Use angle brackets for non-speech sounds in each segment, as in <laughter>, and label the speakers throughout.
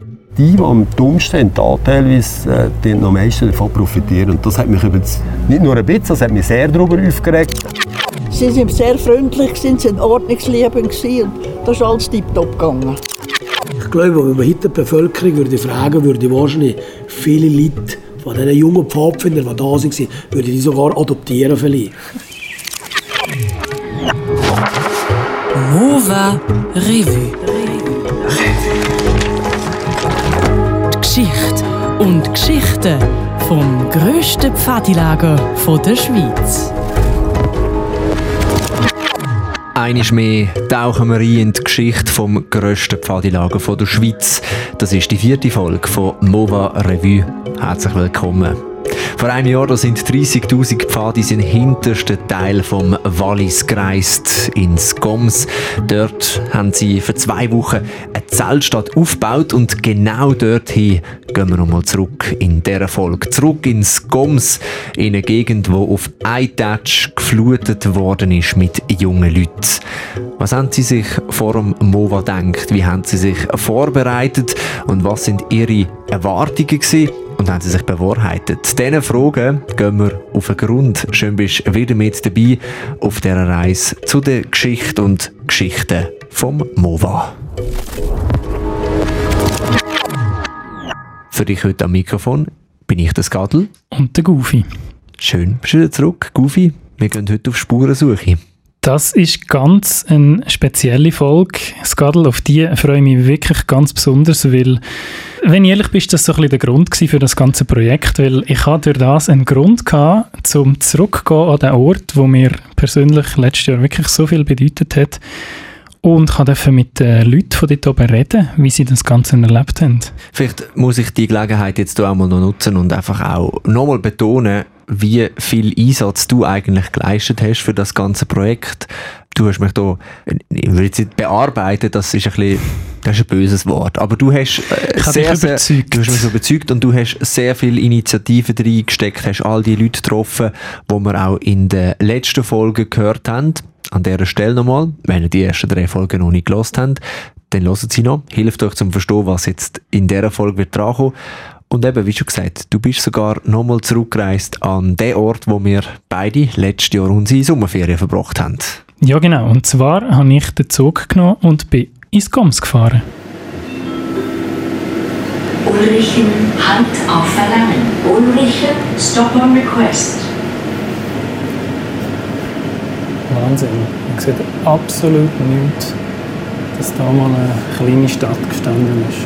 Speaker 1: Die, die am dummsten sind, da teilweise äh, die am meisten davon profitieren. Und das hat mich übrigens nicht nur ein bisschen, das hat mich sehr darüber aufgeregt.
Speaker 2: Sie sind sehr freundlich, sind, sind ordnungsliebend und das ist alles tiptop gegangen.
Speaker 3: Ich glaube, wenn man heute die Bevölkerung würde fragen würde, wahrscheinlich viele Leute von diesen jungen Pfadfindern, die da waren, würden die sogar adoptieren vielleicht.
Speaker 4: Nova Revue. Und Geschichten vom grössten Pfadilager der Schweiz.
Speaker 5: Eines mehr tauchen wir ein in die Geschichte vom grössten Pfadilager der Schweiz. Das ist die vierte Folge von Nova Revue. Herzlich willkommen. Vor einem Jahr da sind 30.000 Pfadi den hintersten Teil vom Wallis gereist, ins Goms. Dort haben sie für zwei Wochen eine Zeltstadt aufgebaut und genau dorthin gehen wir nochmal zurück in dieser Folge. Zurück ins Goms, in eine Gegend, wo auf ein Touch geflutet worden ist mit jungen Leuten. Was haben sie sich vor dem MOVA gedacht? Wie haben sie sich vorbereitet? Und was sind ihre Erwartungen gewesen? Und haben sie sich bewahrheitet? Diesen Fragen gehen wir auf den Grund. Schön bist du wieder mit dabei auf dieser Reise zu der Geschichte und Geschichten vom MOVA. Für dich heute am Mikrofon bin ich der Skadel.
Speaker 6: Und der Goofy.
Speaker 5: Schön, bist du wieder zurück, Goofy. Wir gehen heute auf Spurensuche.
Speaker 6: Das ist ganz eine spezielle Folge. Skadel, auf die freue ich mich wirklich ganz besonders, weil, wenn ich ehrlich bin, das so ein bisschen der Grund für das ganze Projekt, weil ich hatte durch das einen Grund gehabt, um zurückzugehen an den Ort, wo mir persönlich letztes Jahr wirklich so viel bedeutet hat und kann dürfen mit den Leuten von dort oben reden, wie sie das Ganze erlebt haben.
Speaker 5: Vielleicht muss ich die Gelegenheit jetzt auch mal noch nutzen und einfach auch nochmal betonen, wie viel Einsatz du eigentlich geleistet hast für das ganze Projekt. Du hast mich da, ich will jetzt nicht bearbeiten, das ist ein bisschen, das ist ein böses Wort, aber du hast
Speaker 6: äh, sehr, sehr,
Speaker 5: du hast mich überzeugt und du hast sehr viel Initiativen reingesteckt, hast all die Leute getroffen, wo wir auch in der letzten Folge gehört haben. An dieser Stelle nochmal, wenn ihr die ersten drei Folgen noch nicht gelost habt, dann loset sie noch. Hilft euch zum Verstehen, was jetzt in dieser Folge wird drankommen. Und eben, wie schon gesagt, du bist sogar nochmal zurückgereist an den Ort, wo wir beide letztes Jahr unsere Sommerferien verbracht haben.
Speaker 6: Ja, genau. Und zwar habe ich den Zug genommen und bin ins Goms gefahren.
Speaker 7: Ulrichen, Halt auf Verlangen. Ulrichen, Stop on Request.
Speaker 6: Wahnsinn. Man sieht absolut nichts, dass da mal eine kleine Stadt gestanden ist.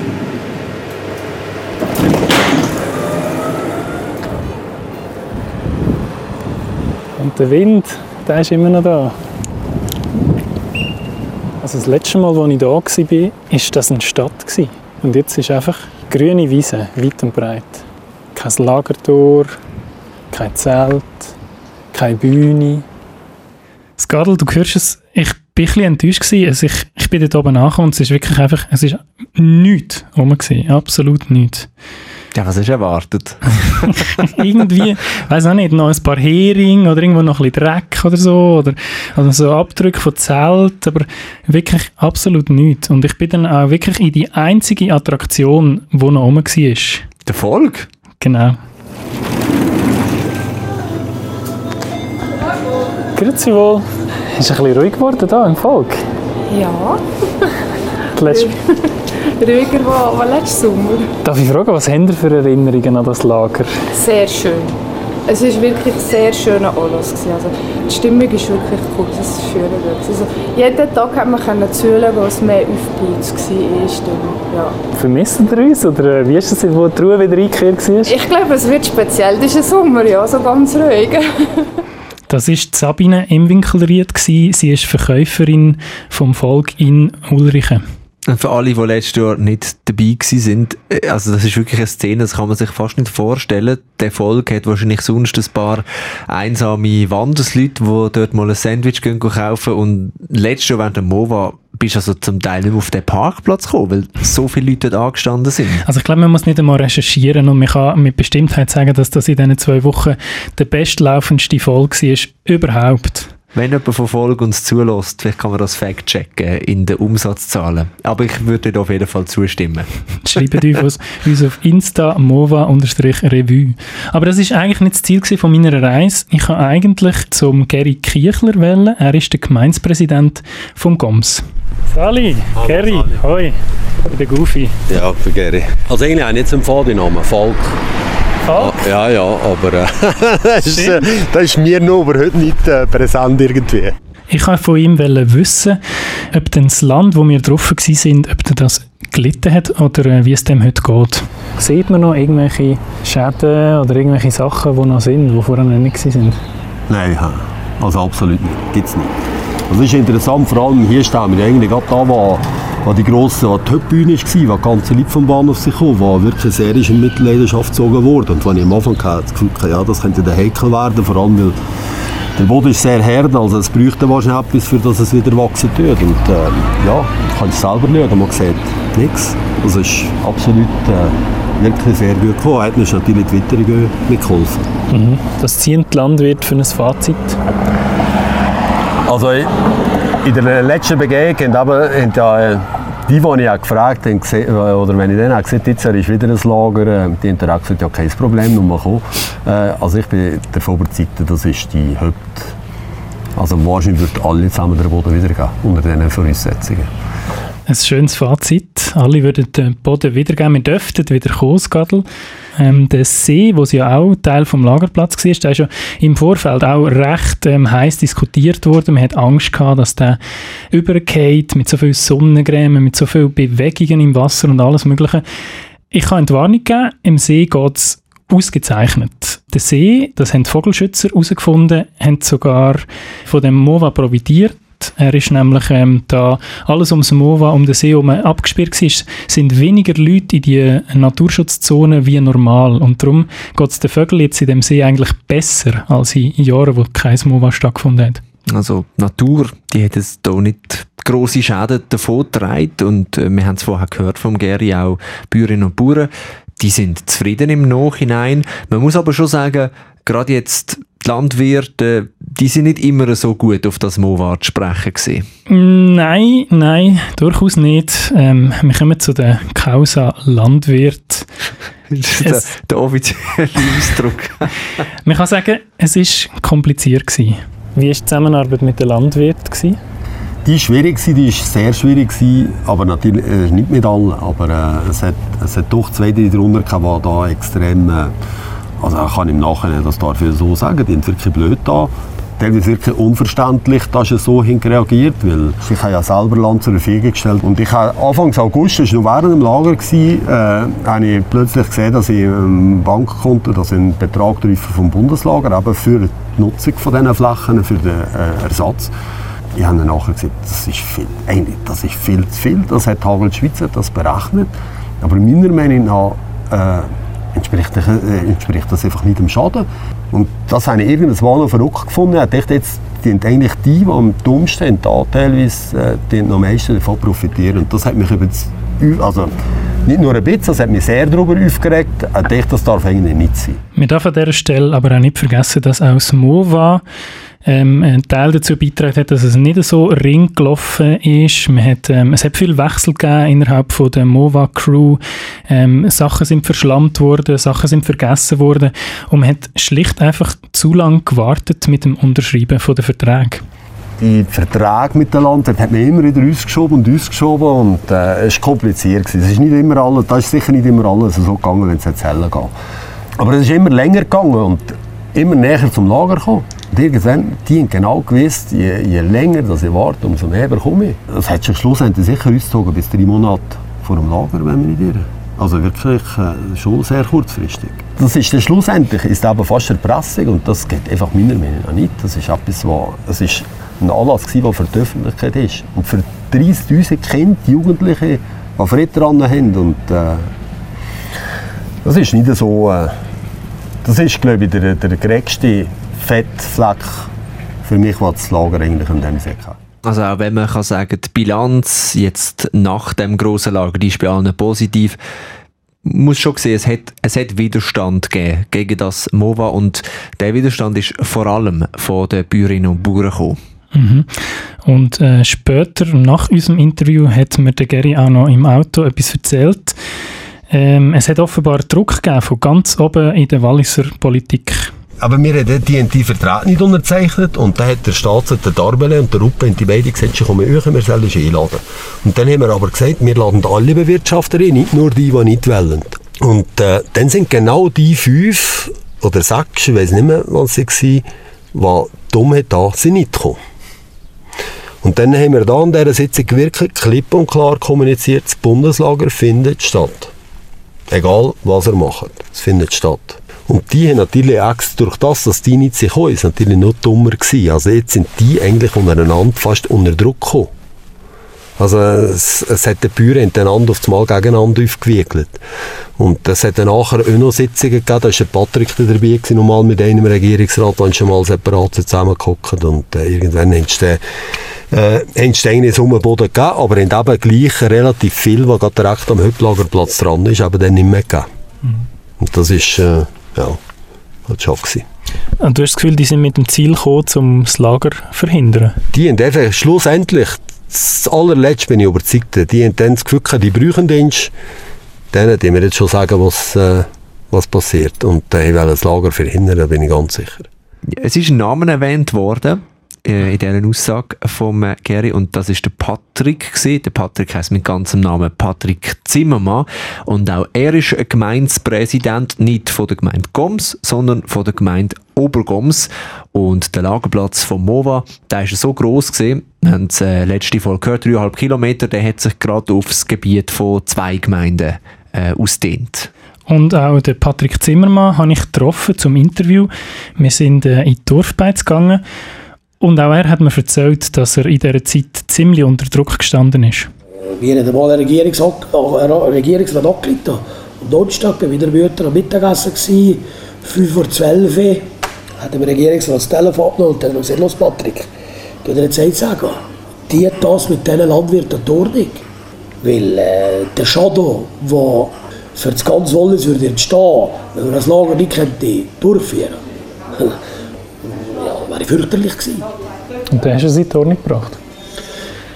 Speaker 6: Und der Wind, der ist immer noch da. Also das letzte Mal, als ich da war, war das eine Stadt. Und jetzt ist einfach grüne Wiese, weit und breit. Kein Lagertor, kein Zelt, keine Bühne. Skadel, du hörst es, ich war ein bisschen enttäuscht. Also ich, ich bin dort oben nachgekommen und es ist wirklich einfach, es ist nichts rum absolut nichts.
Speaker 5: Ja, was du erwartet? <laughs> <laughs>
Speaker 6: Irgendwie, weiß auch nicht, noch ein paar Heringe oder irgendwo noch ein bisschen Dreck oder so oder, oder so Abdrücke von Zelt, aber wirklich absolut nichts. Und ich bin dann auch wirklich in die einzige Attraktion, die noch oben war.
Speaker 5: Der Volk?
Speaker 6: Genau. Grüezi wohl. Ist ein bisschen ruhig geworden hier im Volk?
Speaker 8: Ja. <laughs> Ruhiger als letzten Sommer.
Speaker 6: Darf ich fragen, was haben Sie für Erinnerungen an das Lager?
Speaker 8: Sehr schön. Es war wirklich sehr schöner Anlass. Also, die Stimmung ist wirklich cool, das ist schön. Also, jeden Tag konnte man zuhören, was mehr Aufblitz war. Ja.
Speaker 6: Vermissen Sie uns? Oder äh, wie ist es, wo die Ruhe wieder eingekehrt war?
Speaker 8: Ich glaube, es wird speziell diesen Sommer, ja, so ganz ruhig. <laughs>
Speaker 6: Das war Sabine Imwinkelried. Sie ist Verkäuferin vom Volk in Ulrichen.
Speaker 5: Für alle, die letztes Jahr nicht dabei waren, äh, also das ist wirklich eine Szene, das kann man sich fast nicht vorstellen. Der Volk hat wahrscheinlich sonst ein paar einsame Wandersleute, die dort mal ein Sandwich gehen kaufen und letztes Jahr während der MOVA bist also zum Teil nicht auf den Parkplatz gekommen, weil so viele Leute dort angestanden sind.
Speaker 6: Also ich glaube, man muss nicht einmal recherchieren und man kann mit Bestimmtheit sagen, dass das in diesen zwei Wochen der bestlaufendste Folge war überhaupt.
Speaker 5: Wenn jemand von Folge uns zulässt, vielleicht kann man das Fact checken in den Umsatzzahlen. Aber ich würde auf jeden Fall zustimmen. <laughs>
Speaker 6: Schreibt uns, uns auf Insta mova-revue. Aber das ist eigentlich nicht das Ziel von meiner Reise. Ich habe eigentlich zum Gary Kiechler wählen. Er ist der Gemeinspräsident vom GOMS. Sali,
Speaker 1: Hallo,
Speaker 6: Gary,
Speaker 1: Sali.
Speaker 6: hoi, der Goofy.
Speaker 1: Ja, für Gary. Also eigentlich auch nicht zum Namen, Volk.
Speaker 6: Falk?
Speaker 1: Ja, ja, aber äh, <laughs> das, ist, äh, das ist mir noch aber heute nicht äh, präsent irgendwie.
Speaker 6: Ich wollte von ihm wissen, ob denn das Land, wo wir drauf waren, ob er das gelitten hat oder äh, wie es dem heute geht. Sieht man noch irgendwelche Schäden oder irgendwelche Sachen, die noch sind, die vorher noch nicht waren?
Speaker 1: Nein, also absolut nicht. Gibt es nicht. Das ist interessant, vor allem hier stehen wir eigentlich gerade da, wo, wo die grosse wo die Hauptbühne war, wo die ganze Leute vom Bahnhof sich kamen, wo wirklich sehr ist in Mitleidenschaft gezogen wurde. Und wenn ich am Anfang hatte, das Gefühl hatte, ja, das könnte der Heikel werden, vor allem weil der Boden ist sehr hart, also es bräuchte wahrscheinlich etwas, für das es wieder wachsen tut. Und ähm, ja, du kannst selber schauen, man sieht nichts. Das ist absolut äh, wirklich sehr gut gekommen. Hat uns natürlich die Witterung mitgeholfen.
Speaker 6: Mhm. Das zieht Landwirt für ein Fazit.
Speaker 1: Also in der letzten Begegnung haben haben ja, die, die ich auch gefragt habe, gesehen- äh, oder wenn ich dann auch habe, jetzt ist wieder ein Lager, äh, die haben dann auch gesagt, ja kein Problem, nur mal kommen. Äh, Also ich bin davon überzeugt, das ist die Haupt... Also wahrscheinlich wird alle zusammen den Boden wiedergeben, unter diesen Voraussetzungen.
Speaker 6: Ein schönes Fazit. Alle würden den Boden wiedergeben. Wir dürften wieder Skadl. Ähm, der See, wo ja auch Teil vom Lagerplatz war, der ist ja im Vorfeld auch recht ähm, heiß diskutiert worden. Man hat Angst gehabt, dass der übergeht mit so viel Sonnencreme, mit so viel Bewegungen im Wasser und alles Mögliche. Ich kann eine Warnung geben, im See geht es ausgezeichnet. Der See, das haben die Vogelschützer herausgefunden, haben sogar von dem MOVA profitiert. Er ist nämlich ähm, da alles ums MOVA, um den See herum abgesperrt war, sind weniger Leute in die Naturschutzzone wie normal. Und darum geht es den Vögeln jetzt in dem See eigentlich besser als in Jahren, wo kein MOVA stattgefunden hat.
Speaker 5: Also die Natur, die hat jetzt hier nicht grosse Schäden davon und äh, wir haben es vorher gehört vom Geri, auch Bäuerinnen und Bauern, die sind zufrieden im Nachhinein. Man muss aber schon sagen, gerade jetzt die Landwirte, die sind nicht immer so gut auf das MOVA zu sprechen gewesen.
Speaker 6: Nein, nein, durchaus nicht. Ähm, wir kommen zu der Causa Landwirt.
Speaker 5: Das ist der,
Speaker 6: Es-
Speaker 5: der offizielle <laughs> Ausdruck.
Speaker 6: Man kann sagen, es war kompliziert. Gewesen. Wie war die Zusammenarbeit mit den Landwirten? Gewesen?
Speaker 1: Die war schwierig, gewesen, die war sehr schwierig, gewesen, aber natürlich äh, nicht mit allen. Aber äh, es, hat, es hat doch zwei, drei darunter gehabt, die da extrem, äh, also ich kann im Nachhinein das ich so sagen, die sind wirklich blöd da. Teilweise wirklich unverständlich, dass er so reagiert, weil ich habe ja selber Land zur Verfügung gestellt und ich habe Anfang August, das war noch während dem Lager, gewesen, äh, habe ich plötzlich gesehen, dass ich im Bankkonto, dass ich einen Betrag vom Bundeslager, eben für die Nutzung von diesen Flächen, für den äh, Ersatz. Ich habe dann nachher gesagt, das ist viel, eigentlich, das ist viel zu viel. Das hat Hagel die Schweiz hat das berechnet. Aber meiner Meinung nach äh, entspricht, äh, entspricht das einfach nicht dem Schaden. Und das habe ich irgendwann noch verrückt gefunden. Ich dachte, jetzt sind eigentlich die, die am dummsten sind, da teilweise äh, die am meisten davon profitieren. Und das hat mich über das, also nicht nur ein bisschen, das hat mich sehr darüber aufgeregt. Ich dachte, das darf eigentlich nicht sein.
Speaker 6: Wir dürfen an dieser Stelle aber auch nicht vergessen, dass auch das MOVA ähm, einen Teil dazu beitragen hat, dass es nicht so ring gelaufen ist. Man hat, ähm, es hat viel Wechsel gegeben innerhalb von der MOVA-Crew. Ähm, Sachen sind verschlammt worden, Sachen sind vergessen worden und man hat schlicht einfach zu lange gewartet mit dem Unterschreiben von der Verträge.
Speaker 1: die Verträge mit den Landwirten hat man immer wieder ausgeschoben und ausgeschoben und äh, es war kompliziert. Es ist nicht immer alles, das ist sicher nicht immer alles so gegangen, wenn es jetzt heller geht. Aber es ist immer länger gegangen und immer näher zum Lager gekommen. Und irgendwann, die genau gewusst, je, je länger dass ich warte, umso mehr bekomme ich. Das hat sich schlussendlich sicher ausgezogen bis drei Monate vor dem Lager, wenn wir nicht irren. Also wirklich äh, schon sehr kurzfristig. Das ist dann schlussendlich ist aber fast Erpressung und das geht einfach meiner Meinung nach nicht. Das ist etwas, ist ein Anlass gewesen, der für die Öffentlichkeit ist. Und für 30'000 Kinder, Jugendliche, die Freude daran haben und äh, das ist nicht so, äh, das ist glaube ich der, der gerechteste Fettfleck für mich, was das Lager eigentlich in dem See hat.
Speaker 5: Also auch wenn man kann sagen, die Bilanz jetzt nach dem grossen Lager, die ist bei allen positiv. muss schon sehen, es hat, es hat Widerstand gegeben gegen das MOVA und der Widerstand ist vor allem von den Bäuerinnen und Bauern gekommen.
Speaker 6: Mhm. Und äh, später, nach unserem Interview, hat mir der Gary auch noch im Auto etwas erzählt. Ähm, es hat offenbar Druck gegeben von ganz oben in der Walliser Politik.
Speaker 1: Aber wir haben den TNT-Vertrag nicht unterzeichnet und dann hat der Staatsanwalt, der Darbele und der Ruppe und die beiden gesagt, sie kommen euch, wir sollen sie einladen. Und dann haben wir aber gesagt, wir laden alle Bewirtschafter ein, nicht nur die, die nicht wollen. Und äh, dann sind genau die fünf oder sechs, ich weiß nicht mehr, was sie waren, die dumm da sind nicht gekommen. Und dann haben wir da an dieser Sitzung wirklich klipp und klar kommuniziert, das Bundeslager findet statt. Egal, was er macht, es findet statt. Und die haben natürlich extra durch das, dass die nicht gekommen sind, natürlich noch dummer gewesen. Also jetzt sind die eigentlich untereinander fast unter Druck gekommen. Also es, es hat die Bäuer hintereinander auf das Mal gegeneinander aufgewickelt. Und es hat dann nachher auch noch Sitzungen gegeben, da war der Patrick dabei gewesen, nochmal mit einem Regierungsrat, da schon mal separat zusammengehockt und äh, irgendwann sie äh, haben Steine ins Umboden gegeben, aber haben eben gleich relativ viel, was gerade direkt am Hauptlagerplatz dran ist, aber dann nicht mehr gegeben. Mhm. Und das ist, äh, ja, hat schon.
Speaker 6: Und du hast das Gefühl, die sind mit dem Ziel gekommen, um das Lager zu verhindern?
Speaker 1: Die haben einfach schlussendlich, das allerletzte bin ich überzeugt, die haben dann das Gefühl die brauchen den denen die mir jetzt schon sagen, was, äh, was passiert. Und äh, wollen das Lager verhindern, da bin ich ganz sicher.
Speaker 5: Es ist ein Name erwähnt worden äh, in dieser Aussage von äh, Gary und das ist der Patrick gewesen. Der Patrick heißt mit ganzem Namen Patrick Zimmermann und auch er ist Gemeindepräsident nicht von der Gemeinde Goms, sondern von der Gemeinde Obergoms und der Lagerplatz von Mova, der ist so groß gesehen, haben es äh, letzte Folge gehört, dreieinhalb Kilometer, der hat sich gerade aufs Gebiet von zwei Gemeinden äh, ausdehnt.
Speaker 6: Und auch den Patrick Zimmermann habe ich getroffen zum Interview. Wir sind äh, in die Dorfbeiz gegangen und auch er hat mir erzählt, dass er in dieser Zeit ziemlich unter Druck gestanden ist.
Speaker 3: Wir haben mal einen Regierungsrat angelegt. Am Donnerstag war wieder Mütter am Mittagessen. 5 vor 12 Uhr hat der Regierungsrat das Telefon genommen und dann gesagt, los Patrick, du dir jetzt eins sagen, die das mit diesen Landwirten durch Weil äh, der Schaden, der für das ganze Wallis würde wenn man das Lager nicht könnte durchführen wäre fürchterlich gewesen.
Speaker 6: Und dann hast du es in die Ordnung gebracht?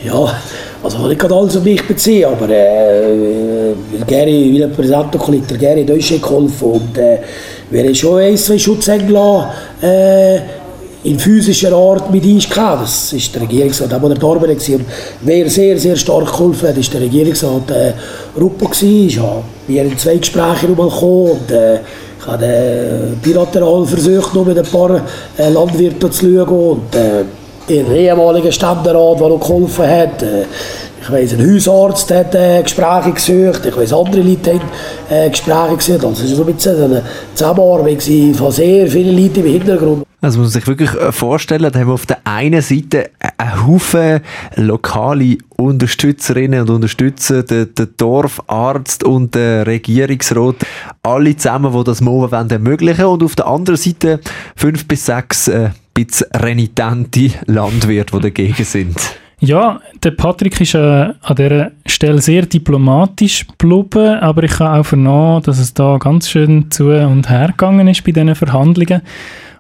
Speaker 3: Ja, also nicht gerade alles auf mich beziehen, aber äh, Gary, wie der Präsident der Gary Deutsche geholfen und äh, haben schon ein, zwei Schutzengel äh, in physischer Art mit eingekommen. Das ist der Regierungsrat, der der Darbe war. Wer sehr, sehr stark geholfen hat, ist der Regierungsrat äh, Ruppo. Ja, wir haben zwei Gespräche gekommen und äh, ich habe äh, bilateral versucht, nur mit ein paar äh, Landwirten zu schauen und äh, den ehemaligen Ständerat, der noch geholfen hat. Äh, ich weiss, ein Hausarzt hat äh, Gespräche gesucht, ich weiss, andere Leute haben äh, Gespräche gesucht. Also es war so ein bisschen eine Zusammenarbeit von sehr vielen Leuten im Hintergrund.
Speaker 5: Also muss man sich wirklich äh, vorstellen, da haben wir auf der einen Seite einen Haufen lokale Unterstützerinnen und Unterstützer, den, den Dorfarzt und den Regierungsrat, alle zusammen, die das MOVA ermöglichen wollen. Und auf der anderen Seite fünf bis sechs äh, bisschen renitente Landwirte, die dagegen sind.
Speaker 6: Ja, der Patrick ist äh, an dieser Stelle sehr diplomatisch geblieben, aber ich habe auch vernommen, dass es da ganz schön zu und her gegangen ist bei diesen Verhandlungen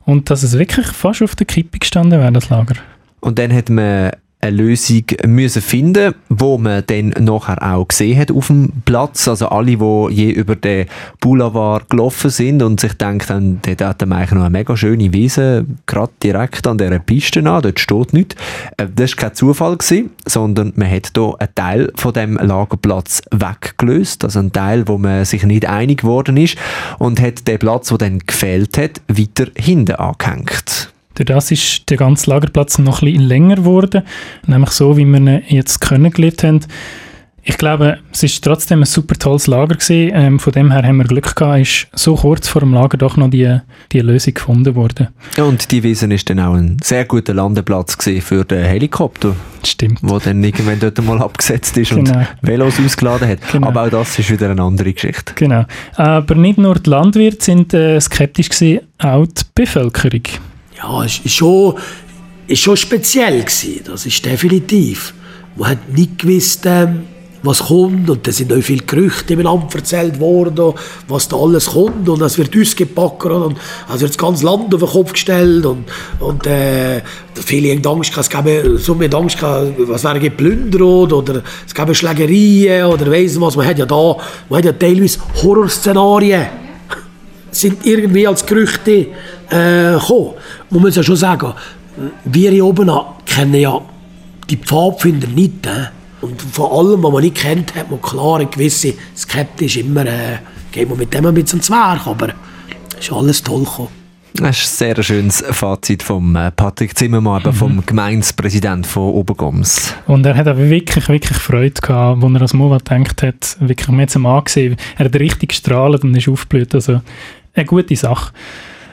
Speaker 6: und dass es wirklich fast auf der Kippe gestanden wäre, das Lager.
Speaker 5: Und dann hat man eine Lösung müssen finden, wo man dann nachher auch gesehen hat auf dem Platz. Also alle, die je über den Boulevard gelaufen sind und sich denken, dort hat man eigentlich noch eine mega schöne Wiese, gerade direkt an dieser Piste an, dort steht nichts. Äh, das war kein Zufall, gewesen, sondern man hat hier einen Teil von dem Lagerplatz weggelöst, also einen Teil, wo man sich nicht einig geworden ist und hat den Platz, der dann gefehlt hat, weiter hinten angehängt.
Speaker 6: Durch das ist der ganze Lagerplatz noch ein bisschen länger geworden, nämlich so, wie wir ihn jetzt kennengelernt haben. Ich glaube, es ist trotzdem ein super tolles Lager gewesen. Ähm, von dem her haben wir Glück gehabt, ist so kurz vor dem Lager doch noch die, die Lösung gefunden worden.
Speaker 5: Ja, und die Wiese ist dann auch ein sehr guter Landeplatz für den Helikopter.
Speaker 6: Stimmt.
Speaker 5: Wo dann irgendwann dort mal abgesetzt ist genau. und Velos ausgeladen hat. Genau. Aber auch das ist wieder eine andere Geschichte.
Speaker 6: Genau. Aber nicht nur die Landwirte sind äh, skeptisch gewesen, auch die Bevölkerung
Speaker 3: ja, es ist schon, ist schon speziell gewesen. Das ist definitiv. Man hat nicht gewusst, ähm, was kommt. Und da sind auch viele Gerüchte im Land erzählt worden, was da alles kommt. Und es wird ausgepackt und es wird das ganze Land auf den Kopf gestellt. Und, und äh, viele haben Angst gehabt, es gäbe so mit Angst was wäre geplündert oder es gäbe Schlägerien oder weiss was. Man hat ja da, man hat ja teilweise Horrorszenarien <laughs> sind irgendwie als Gerüchte äh, gekommen. Man muss ja schon sagen, wir hier oben kennen ja die Pfadfinder nicht. Äh? Und von allem, was man nicht kennt, hat man klar eine gewisse Skepsis immer, äh, geht man mit dem ein bisschen ins Werk, aber es ist alles toll gekommen.
Speaker 5: Das ist ein sehr schönes Fazit von äh, Patrick Zimmermann, mhm. vom Gemeindepräsident von Obergoms.
Speaker 6: Und er hat auch wirklich, wirklich Freude gehabt, als er als Mova gedacht hat, wirklich, man hat es angesehen, er hat richtig gestrahlt und ist aufgeblüht, also eine gute Sache.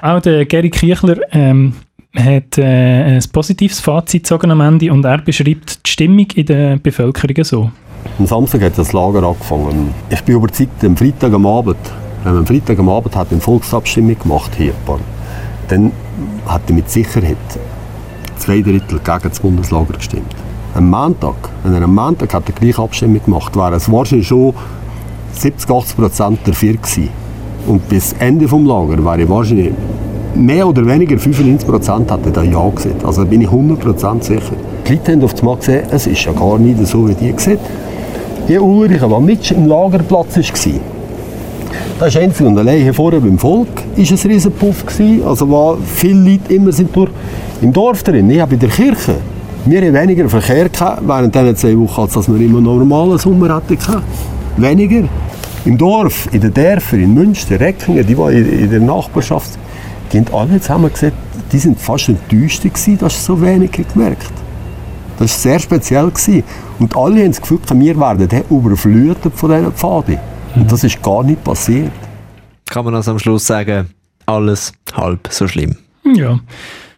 Speaker 6: Auch der Gary Kirchler ähm, hat äh, ein positives Fazit gezogen am Ende und er beschreibt die Stimmung in der Bevölkerung so.
Speaker 1: Am Samstag hat das Lager angefangen. Ich bin überzeugt, am Freitag am Abend, wenn am Freitag am Abend hat eine Volksabstimmung gemacht hier, dann hat er mit Sicherheit zwei Drittel gegen das Bundeslager gestimmt. Am Montag, wenn er am Montag hat die gleiche Abstimmung gemacht, wäre es wahrscheinlich schon 70, 80 Prozent dafür gewesen. Und bis Ende des Lagers wäre ich wahrscheinlich mehr oder weniger 95 Prozent hätten da Ja gesagt. Also bin ich 100 Prozent sicher. Die Leute haben auf einmal gesehen, es ist ja gar nicht so, wie die gesagt Die Ulrich, der mit im Lagerplatz war, das ist einzig und allein hier vorne beim Volk ist ein Riesenpuff gewesen. Also wo viele Leute immer sind durch im Dorf drin. Ich habe in der Kirche. Wir haben weniger Verkehr gehabt während diesen zwei Wochen, als wir immer normalen Sommer hatten. Weniger. Im Dorf, in den Dörfern, in Münster, Reckingen, die, die in der Nachbarschaft die haben alle zusammen gesagt, die sind fast enttäuscht gewesen, dass sie so wenig gemerkt Das war sehr speziell. Gewesen. Und alle haben das Gefühl, wir werden überflutet von diesen Pfaden. Und das ist gar nicht passiert.
Speaker 5: Kann man also am Schluss sagen, alles halb so schlimm?
Speaker 6: Ja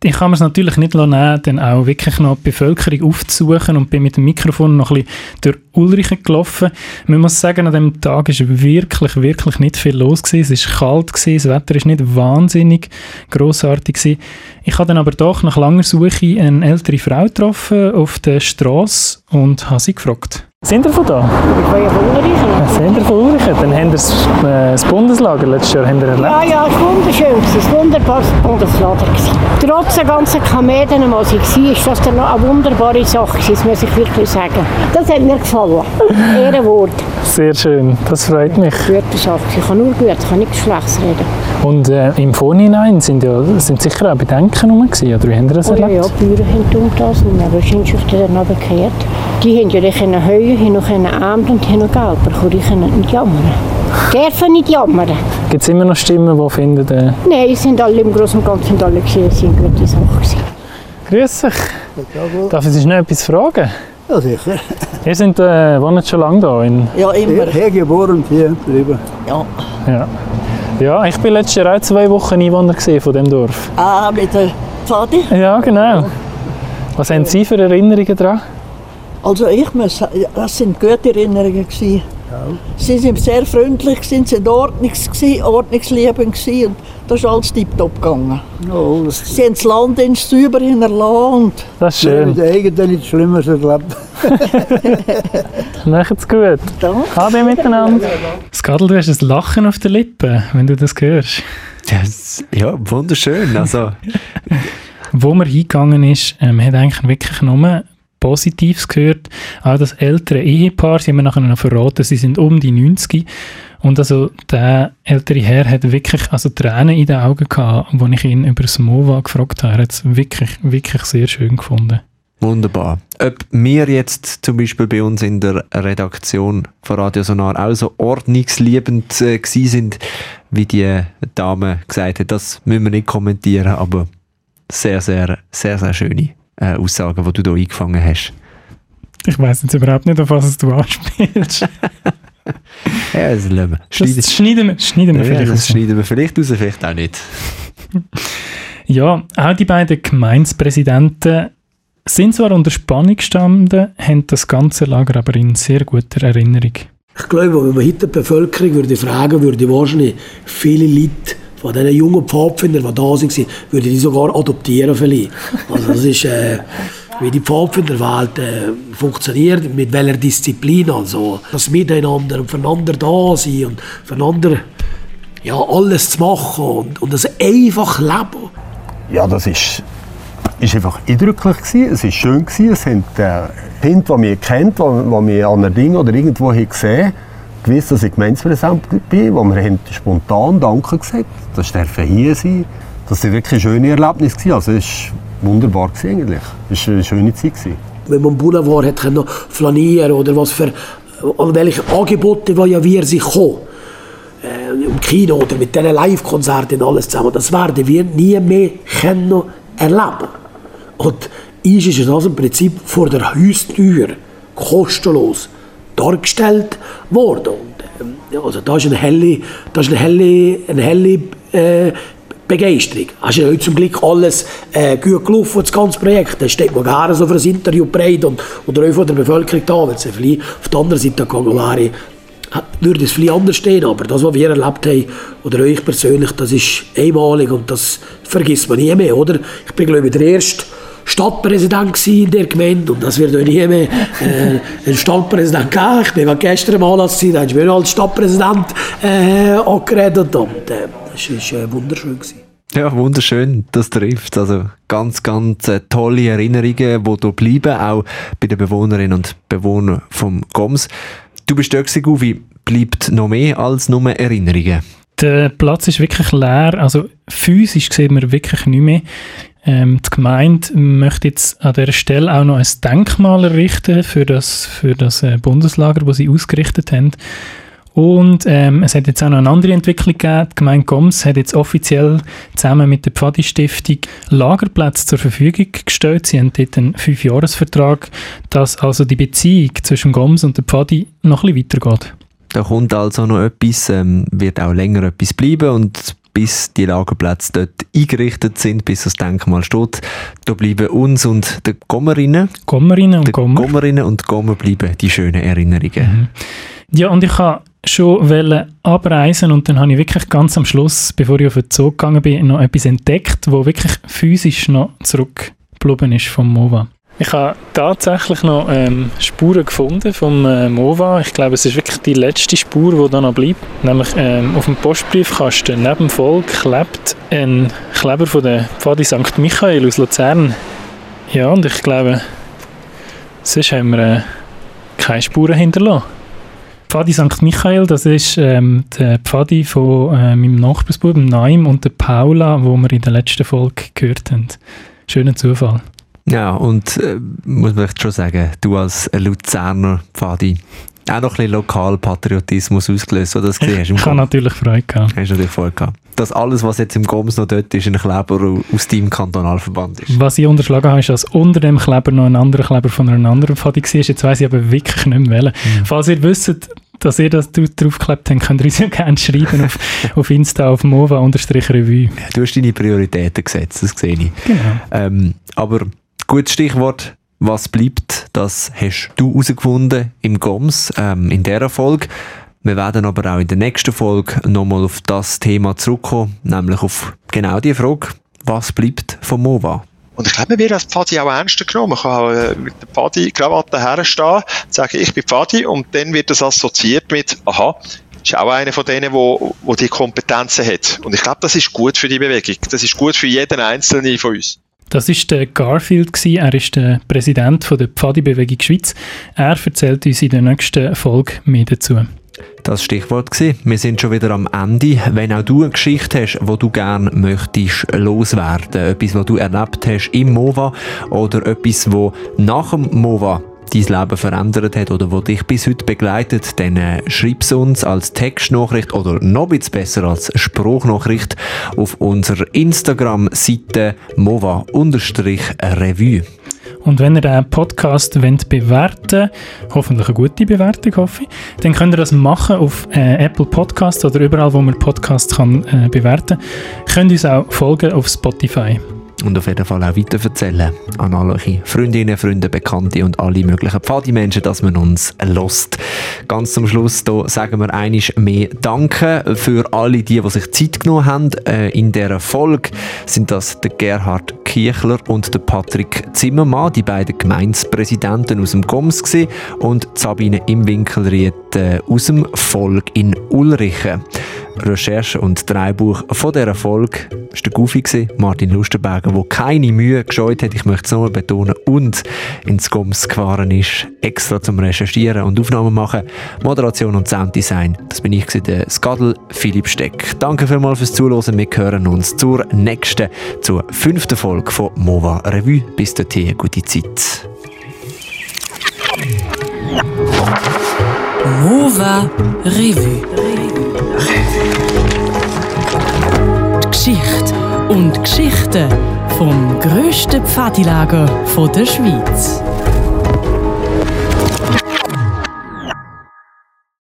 Speaker 6: ich kann mir es natürlich nicht nehmen, dann auch wirklich noch die Bevölkerung aufzusuchen und bin mit dem Mikrofon noch ein bisschen durch Ulrichen gelaufen. Man muss sagen, an dem Tag ist wirklich, wirklich nicht viel los gewesen. Es ist kalt gewesen, das Wetter ist nicht wahnsinnig großartig gewesen. Ich habe dann aber doch nach langer Suche eine ältere Frau getroffen auf der Straße und habe sie gefragt. Sind ihr von da?
Speaker 9: Ich bin ja von Ulrichen.
Speaker 6: Sind ihr von Ulrichen? Dann haben wir äh, das Bundeslager letztes Jahr haben erlebt.
Speaker 9: Ja, ja, es war wunderschön. Es war ein wunderbares Bundeslager. Trotz der ganzen Kameden, die ich war, ist das dann eine wunderbare Sache. Das muss ich wirklich sagen. Das hat mir gefallen. <laughs> Ehrenwort.
Speaker 6: Sehr schön, das freut mich.
Speaker 9: Sache. Ich kann nur gut, ich kann nichts Schlechtes reden.
Speaker 6: Und äh, im Vorhinein sind, ja, sind sicher auch Bedenken rum gewesen, oder wie haben Sie das
Speaker 9: oh,
Speaker 6: erlebt?
Speaker 9: Ja, ja, die Bauern haben um das und dann sind sie dann runtergekehrt. Die haben ja nicht heuen, haben noch Abend und haben noch Geld bekommen. Die können nicht jammern. Dürfen nicht jammern.
Speaker 6: Gibt es immer noch Stimmen, die finden... Äh...
Speaker 9: Nein, sind alle im Großen und Ganzen alle gewesen, sind gute Sachen gewesen.
Speaker 6: Grüß dich. Darf ich Sie schnell etwas fragen?
Speaker 10: Ja, sicher.
Speaker 6: Ihr sind, äh, wohnt schon lange da? In...
Speaker 10: Ja, immer. Hier geboren hier drüben.
Speaker 6: Ja. ja. Ja, ich war letztes Jahr auch zwei Wochen Einwohner von diesem Dorf.
Speaker 2: Ah, mit der Pfadi?
Speaker 6: Ja, genau. Was haben Sie für Erinnerungen daran?
Speaker 2: Also ich muss sagen, das sind gute Erinnerungen gewesen. Ja. Sie sind sehr freundlich, sind sie ordnungs ordnungsliebend gewesen und das ist alles tiptop gegangen. Oh, sie haben das Land in sauber hinterlassen.
Speaker 6: Das ist schön.
Speaker 10: Ja, eigenen nichts Schlimmeres erlebt. <laughs>
Speaker 6: Macht's gut.
Speaker 2: Danke.
Speaker 6: Ade miteinander. Skadl, du hast ein Lachen auf den Lippen, wenn du das hörst.
Speaker 5: Das, ja, wunderschön. Also.
Speaker 6: Wo man hingegangen ist, ähm, hat eigentlich wirklich nur Positives gehört. Auch das ältere Ehepaar, sie haben mir nachher noch verraten, sie sind um die 90 und also der ältere Herr hat wirklich also Tränen in den Augen gehabt, als ich ihn über das MOVA gefragt habe. Er hat es wirklich, wirklich sehr schön gefunden.
Speaker 5: Wunderbar. Ob wir jetzt zum Beispiel bei uns in der Redaktion von Radio Sonar auch so ordnungsliebend äh, sind, wie die Dame gesagt hat, das müssen wir nicht kommentieren, aber sehr, sehr, sehr, sehr schöne äh, Aussagen, die du hier eingefangen hast.
Speaker 6: Ich weiß jetzt überhaupt nicht, auf was du anspielst. <laughs> ja,
Speaker 5: das lassen wir.
Speaker 6: Schneiden, das schneiden wir, schneiden wir
Speaker 5: ja,
Speaker 6: vielleicht
Speaker 5: das schneiden wir vielleicht raus, vielleicht auch nicht. <laughs>
Speaker 6: ja, auch die beiden Gemeindepräsidenten sind zwar unter Spannung gestanden, haben das ganze Lager aber in sehr guter Erinnerung.
Speaker 3: Ich glaube, wenn man heute die Bevölkerung würde fragen würde, wahrscheinlich viele Leute von diesen jungen Pfadfindern, die da waren, würde die sogar adoptieren vielleicht. Also das ist, äh, wie die Pfadfinderwelt äh, funktioniert, mit welcher Disziplin. Also das Miteinander und füreinander da sein und füreinander ja, alles zu machen und, und das einfach leben.
Speaker 1: Ja, das ist, ist einfach eindrücklich gewesen. Es ist schön gewesen. Es sind äh, Kinder, die mich kennt, die, die an einem Ding oder irgendwo haben gesehen gewusst, dass ich Gemeindepräsident bin, wo wir haben spontan Danke gesagt Das darf hier sein. Das war wirklich ein schönes Erlebnis. Also es war wunderbar eigentlich. Es war eine schöne Zeit.
Speaker 3: Wenn man am Boulevard hat können flanieren oder was für welche Angebote ja wir sich kommen. Äh, Im Kino oder mit diesen Live-Konzerten alles zusammen. Das werden wir nie mehr können erleben. Und ist das im Prinzip vor der Haustür kostenlos dargestellt worden. Und, ähm, also da ist eine helle, da ist eine helle, eine helle äh, Begeisterung. Es ist ja heute zum Glück alles äh, gut gelaufen, das ganze Projekt. Da steht man gerne so für ein Interview bereit und, und auch von der Bevölkerung da. Wenn es auf der anderen Seite wäre, würde es viel anders stehen. Aber das, was wir erlebt haben, oder euch persönlich, das ist einmalig und das vergisst man nie mehr, oder? Ich bin, glaube ich, der Erste, Stadtpräsident in der Gemeinde und das wird auch nie mehr äh, ein Stadtpräsident geben. Ich war gestern mal als da habe ich mir als Stadtpräsident äh, angeredet und äh, das war äh, wunderschön. Gewesen.
Speaker 5: Ja, wunderschön, das trifft. Also ganz, ganz äh, tolle Erinnerungen, die hier bleiben, auch bei den Bewohnerinnen und Bewohnern vom Goms. Du bist dort, Guvi, bleibt noch mehr als nur Erinnerungen.
Speaker 6: Der Platz ist wirklich leer, also physisch sieht man wirklich nicht mehr. Ähm, die Gemeinde möchte jetzt an dieser Stelle auch noch ein Denkmal errichten für das, für das äh, Bundeslager, das sie ausgerichtet haben. Und ähm, es hat jetzt auch noch eine andere Entwicklung gegeben. Die Gemeinde Goms hat jetzt offiziell zusammen mit der Pfadi-Stiftung Lagerplätze zur Verfügung gestellt. Sie haben dort einen Fünfjahresvertrag, dass also die Beziehung zwischen Goms und der Pfadi noch ein bisschen weitergeht.
Speaker 5: Da kommt also noch etwas, ähm, wird auch länger etwas bleiben und bis die Lagerplätze dort eingerichtet sind, bis das Denkmal steht. Da bleiben uns und den Gommerinnen,
Speaker 6: Gommerinnen und Gommer.
Speaker 5: Gommerinnen und Gommer bleiben die schönen Erinnerungen.
Speaker 6: Mhm. Ja, und ich habe schon abreisen und dann habe ich wirklich ganz am Schluss, bevor ich auf den Zug gegangen bin, noch etwas entdeckt, wo wirklich physisch noch zurückgeblieben ist vom MOVA. Ich habe tatsächlich noch ähm, Spuren gefunden vom äh, MOVA. Ich glaube, es ist wirklich die letzte Spur, die da noch bleibt. Nämlich ähm, auf dem Postbriefkasten neben dem Volk klebt ein Kleber von der Pfadi St. Michael aus Luzern. Ja, und ich glaube, sonst haben wir äh, keine Spuren hinterlassen. Pfadi St. Michael, das ist ähm, der Pfadi von äh, meinem Nachbarsbuben Naim und der Paula, wo wir in der letzten Folge gehört haben. Schöner Zufall.
Speaker 5: Ja, und äh, muss man schon sagen, du als Luzerner Pfadi, auch noch ein bisschen Lokalpatriotismus ausgelöst, oder das gesehen hast?
Speaker 6: Ich habe natürlich Freude gehabt.
Speaker 5: Hast natürlich Freude gehabt. Dass alles, was jetzt im Goms noch dort ist, ein Kleber aus deinem Kantonalverband ist.
Speaker 6: Was ich unterschlagen habe, ist, dass unter dem Kleber noch ein anderer Kleber von einer anderen Pfadi war. Jetzt weiss ich aber wirklich nicht mehr wählen. Mhm. Falls ihr wisst, dass ihr das draufgeklebt habt, könnt ihr uns ja gerne schreiben auf, <laughs> auf Insta auf mova-revue.
Speaker 5: Du hast deine Prioritäten gesetzt, das sehe ich.
Speaker 6: Genau.
Speaker 5: Ähm, aber Gutes Stichwort, was bleibt, das hast du herausgefunden im GOMS, ähm, in dieser Folge. Wir werden aber auch in der nächsten Folge nochmal auf das Thema zurückkommen, nämlich auf genau die Frage, was bleibt vom MOVA?
Speaker 11: Und ich glaube, man wird als Pfadi auch ernster genommen. Man kann auch äh, mit der Pfadi-Krawatte herstehen, sagen, ich bin Pfadi, und dann wird das assoziiert mit, aha, ist auch einer von denen, wo, wo die Kompetenzen hat. Und ich glaube, das ist gut für die Bewegung. Das ist gut für jeden Einzelnen von uns.
Speaker 6: Das ist der Garfield. Er ist der Präsident von der Pfadi-Bewegung Schweiz. Er erzählt uns in der nächsten Folge mehr dazu.
Speaker 5: Das Stichwort gewesen. Wir sind schon wieder am Ende. Wenn auch du eine Geschichte hast, wo du gerne möchtest loswerden, etwas, was du erlebt hast im MOVA oder etwas, wo nach dem MOVA dein Leben verändert hat oder wo dich bis heute begleitet, dann äh, schreib es uns als Textnachricht oder noch ein besser als Spruchnachricht auf unserer Instagram-Seite mova-revue.
Speaker 6: Und wenn ihr den Podcast wollt bewerten hoffentlich eine gute Bewertung, hoffe ich, dann könnt ihr das machen auf äh, Apple Podcasts oder überall, wo man Podcasts kann, äh, bewerten kann. Könnt uns auch folgen auf Spotify.
Speaker 5: Und auf jeden Fall auch weiterverzählen an alle Freundinnen, Freunde, Bekannte und alle möglichen Pfadi-Menschen, dass man uns lost. Ganz zum Schluss da sagen wir einisch mehr Danke für alle die, die sich Zeit genommen haben. Äh, in dieser Folge sind das der Gerhard Kiechler und der Patrick Zimmermann, die beiden Gemeindepräsidenten aus dem GOMS und Sabine Imwinkelried äh, aus dem Volk in Ulrichen. Recherche und Drehbuch von dieser Folge war der Goofy, Martin Lustenberger, der keine Mühe gescheut hat, ich möchte es nochmal betonen, und ins Goms gefahren ist, extra zum Recherchieren und Aufnahmen machen. Moderation und Sounddesign, das bin ich, der Skadel Philipp Steck. Danke vielmals fürs Zuhören. Wir hören uns zur nächsten, zur fünften Folge von MOVA Revue. Bis dahin, gute Zeit.
Speaker 4: MOVA Revue. Die Geschichte und Geschichten vom grössten Pfadilager der Schweiz.